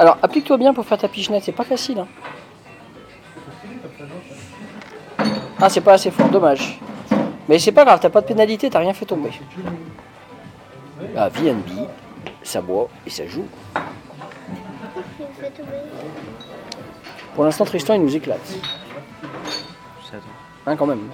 Alors, applique-toi bien pour faire ta pichenette, c'est pas facile. hein. Ah, c'est pas assez fort, dommage. Mais c'est pas grave, t'as pas de pénalité, t'as rien fait tomber. Ah, VNB, ça boit et ça joue. Pour l'instant, Tristan, il nous éclate. Hein, quand même.